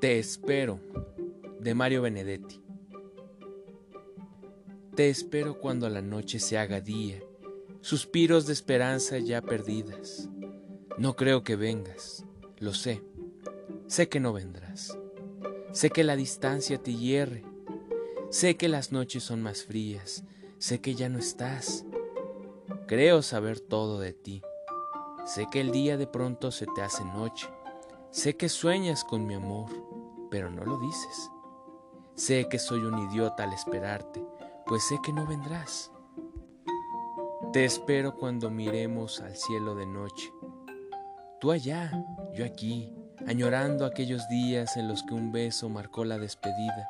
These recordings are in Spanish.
Te espero, de Mario Benedetti. Te espero cuando la noche se haga día, suspiros de esperanza ya perdidas. No creo que vengas, lo sé, sé que no vendrás. Sé que la distancia te hierre, sé que las noches son más frías, sé que ya no estás. Creo saber todo de ti. Sé que el día de pronto se te hace noche. Sé que sueñas con mi amor, pero no lo dices. Sé que soy un idiota al esperarte, pues sé que no vendrás. Te espero cuando miremos al cielo de noche. Tú allá, yo aquí, añorando aquellos días en los que un beso marcó la despedida,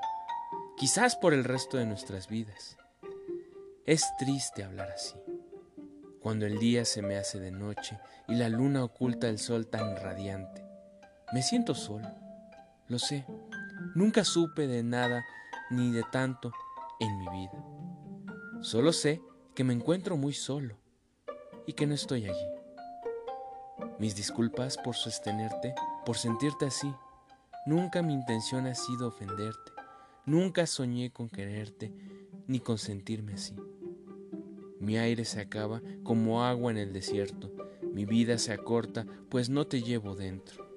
quizás por el resto de nuestras vidas. Es triste hablar así, cuando el día se me hace de noche y la luna oculta el sol tan radiante. Me siento solo, lo sé, nunca supe de nada ni de tanto en mi vida. Solo sé que me encuentro muy solo y que no estoy allí. Mis disculpas por sostenerte, por sentirte así. Nunca mi intención ha sido ofenderte. Nunca soñé con quererte ni con sentirme así. Mi aire se acaba como agua en el desierto. Mi vida se acorta, pues no te llevo dentro.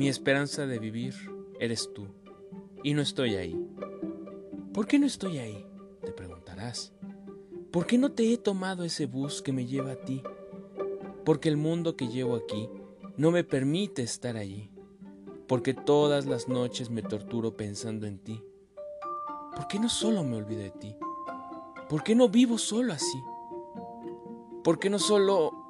Mi esperanza de vivir eres tú, y no estoy ahí. ¿Por qué no estoy ahí? Te preguntarás. ¿Por qué no te he tomado ese bus que me lleva a ti? Porque el mundo que llevo aquí no me permite estar allí. Porque todas las noches me torturo pensando en ti. ¿Por qué no solo me olvido de ti? ¿Por qué no vivo solo así? ¿Por qué no solo